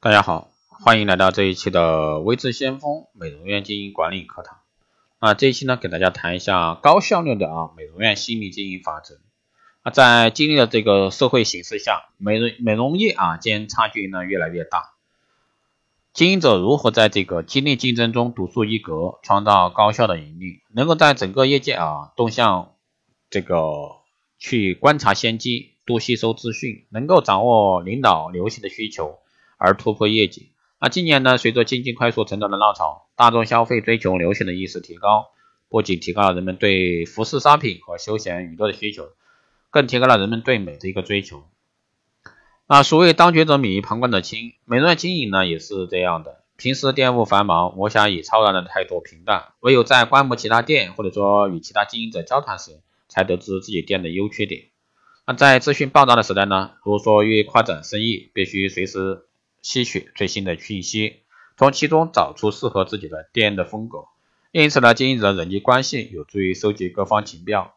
大家好，欢迎来到这一期的微智先锋美容院经营管理课堂。啊，这一期呢，给大家谈一下高效率的啊美容院心理经营法则。啊，在经历了这个社会形势下，美容美容业啊间差距呢越来越大。经营者如何在这个激烈竞争中独树一格，创造高效的盈利？能够在整个业界啊动向这个去观察先机，多吸收资讯，能够掌握领导流行的需求。而突破业绩。那今年呢，随着经济快速成长的浪潮，大众消费追求流行的意识提高，不仅提高了人们对服饰商品和休闲娱乐的需求，更提高了人们对美的一个追求。啊，所谓当局者迷，旁观者清，美容院经营呢也是这样的。平时店务繁忙，我想以超然的态度平淡，唯有在观摩其他店或者说与其他经营者交谈时，才得知自己店的优缺点。那在资讯爆炸的时代呢，如果说欲扩展生意，必须随时。吸取最新的讯息，从其中找出适合自己的店的风格。因此呢，经营者人际关系有助于收集各方情报，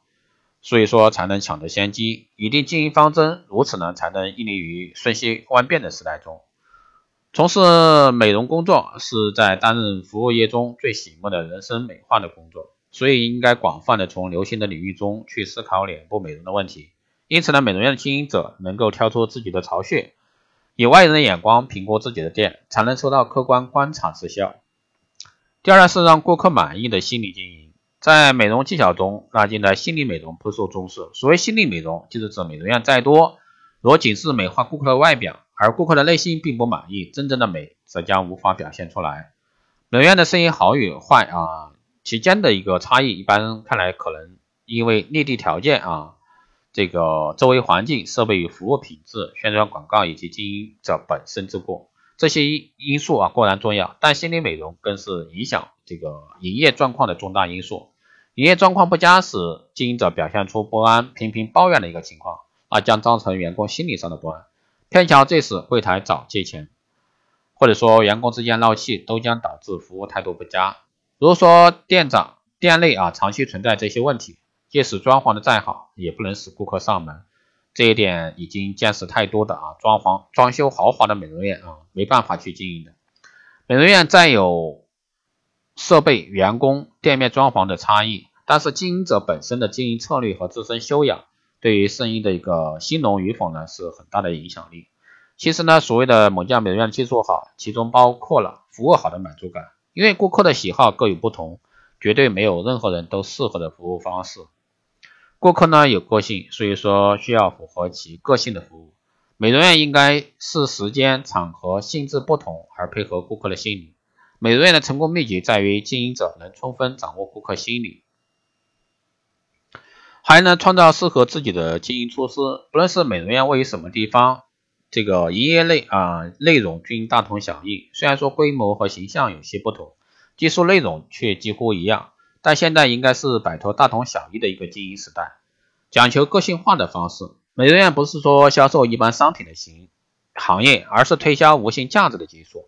所以说才能抢得先机，拟定经营方针，如此呢才能屹立于瞬息万变的时代中。从事美容工作是在担任服务业中最醒目的人生美化的工作，所以应该广泛的从流行的领域中去思考脸部美容的问题。因此呢，美容院的经营者能够挑出自己的巢穴。以外人的眼光评估自己的店，才能收到客观观察之效。第二呢是让顾客满意的心理经营，在美容技巧中，那近的心理美容颇受重视。所谓心理美容，就是指美容院再多，若仅是美化顾客的外表，而顾客的内心并不满意，真正的美则将无法表现出来。美容院的生意好与坏啊，其间的一个差异，一般看来可能因为内地条件啊。这个周围环境、设备与服务品质、宣传广告以及经营者本身之过，这些因素啊固然重要，但心理美容更是影响这个营业状况的重大因素。营业状况不佳时，经营者表现出不安、频频抱怨的一个情况，啊，将造成员工心理上的不安。偏巧这时柜台找借钱，或者说员工之间闹气，都将导致服务态度不佳。如果说店长店内啊长期存在这些问题，即使装潢的再好，也不能使顾客上门。这一点已经见识太多的啊，装潢装修豪华的美容院啊，没办法去经营的。美容院再有设备、员工、店面装潢的差异，但是经营者本身的经营策略和自身修养，对于生意的一个兴隆与否呢，是很大的影响力。其实呢，所谓的某家美容院技术好，其中包括了服务好的满足感，因为顾客的喜好各有不同，绝对没有任何人都适合的服务方式。顾客呢有个性，所以说需要符合其个性的服务。美容院应该是时间、场合、性质不同而配合顾客的心理。美容院的成功秘诀在于经营者能充分掌握顾客心理，还能创造适合自己的经营措施。不论是美容院位于什么地方，这个营业内啊内容均大同小异。虽然说规模和形象有些不同，技术内容却几乎一样。但现在应该是摆脱大同小异的一个经营时代，讲求个性化的方式。美容院不是说销售一般商品的行行业，而是推销无形价值的技术。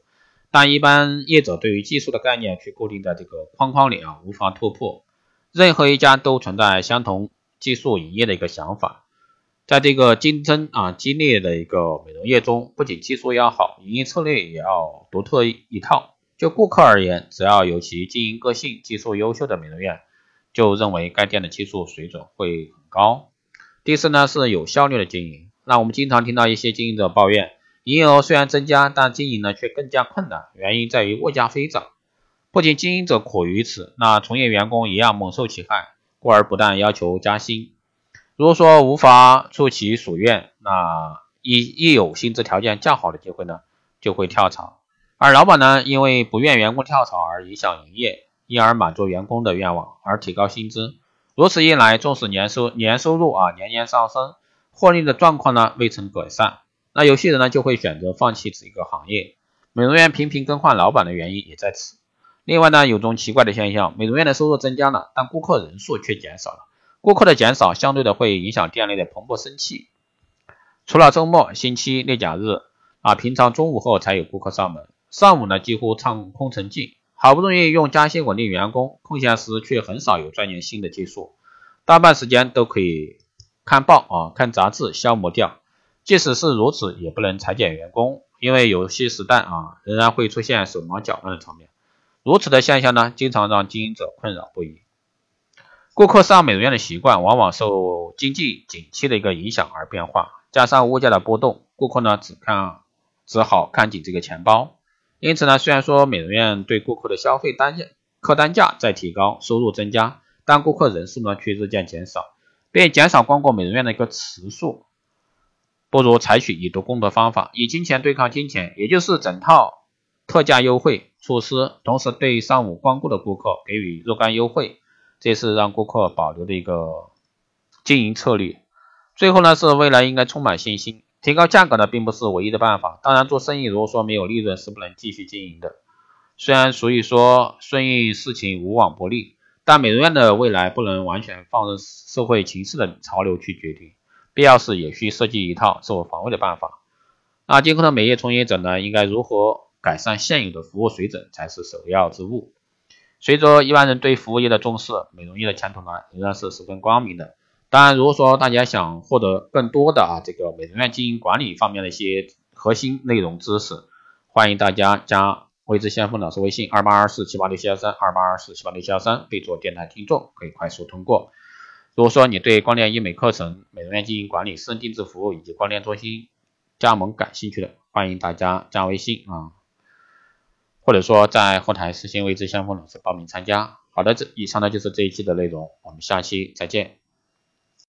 但一般业者对于技术的概念却固定在这个框框里啊，无法突破。任何一家都存在相同技术营业的一个想法，在这个竞争啊激烈的一个美容业中，不仅技术要好，营业策略也要独特一套。就顾客而言，只要有其经营个性、技术优秀的美容院，就认为该店的技术水准会很高。第四呢，是有效率的经营。那我们经常听到一些经营者抱怨，营业额虽然增加，但经营呢却更加困难，原因在于物价飞涨。不仅经营者苦于此，那从业员工一样猛受其害，故而不但要求加薪，如果说无法出其所愿，那一一有薪资条件较好的机会呢，就会跳槽。而老板呢，因为不愿员工跳槽而影响营业，因而满足员工的愿望而提高薪资。如此一来，纵使年收年收入啊年年上升，获利的状况呢未曾改善，那有些人呢就会选择放弃这一个行业。美容院频频更换老板的原因也在此。另外呢，有种奇怪的现象，美容院的收入增加了，但顾客人数却减少了。顾客的减少，相对的会影响店内的蓬勃生气。除了周末、星期例、假日啊，平常中午后才有顾客上门。上午呢几乎唱空城计，好不容易用加薪稳定员工，空闲时却很少有钻研新的技术，大半时间都可以看报啊看杂志消磨掉。即使是如此，也不能裁减员工，因为有些时代啊，仍然会出现手忙脚乱的场面。如此的现象呢，经常让经营者困扰不已。顾客上美容院的习惯，往往受经济景气的一个影响而变化，加上物价的波动，顾客呢只看只好看紧这个钱包。因此呢，虽然说美容院对顾客的消费单价客单价在提高，收入增加，但顾客人数呢却日渐减少，并减少光顾美容院的一个次数。不如采取以毒攻毒方法，以金钱对抗金钱，也就是整套特价优惠措施，同时对上午光顾的顾客给予若干优惠，这是让顾客保留的一个经营策略。最后呢，是未来应该充满信心，提高价格呢并不是唯一的办法。当然，做生意如果说没有利润，是不能继续经营的。虽然所以说顺应事情无往不利，但美容院的未来不能完全放任社会形势的潮流去决定。必要时也需设计一套自我防卫的办法。那今后的美业从业者呢，应该如何改善现有的服务水准才是首要之务。随着一般人对服务业的重视，美容业的前途呢仍然是十分光明的。当然，如果说大家想获得更多的啊这个美容院经营管理方面的一些核心内容知识，欢迎大家加未知先锋老师微信二八二四七八六七幺三二八二四七八六七幺三，备注电台听众，可以快速通过。如果说你对光电医美课程、美容院经营管理、私人定制服务以及光电中心加盟感兴趣的，欢迎大家加微信啊，或者说在后台私信未知相锋老师报名参加。好的，这以上呢就是这一期的内容，我们下期再见。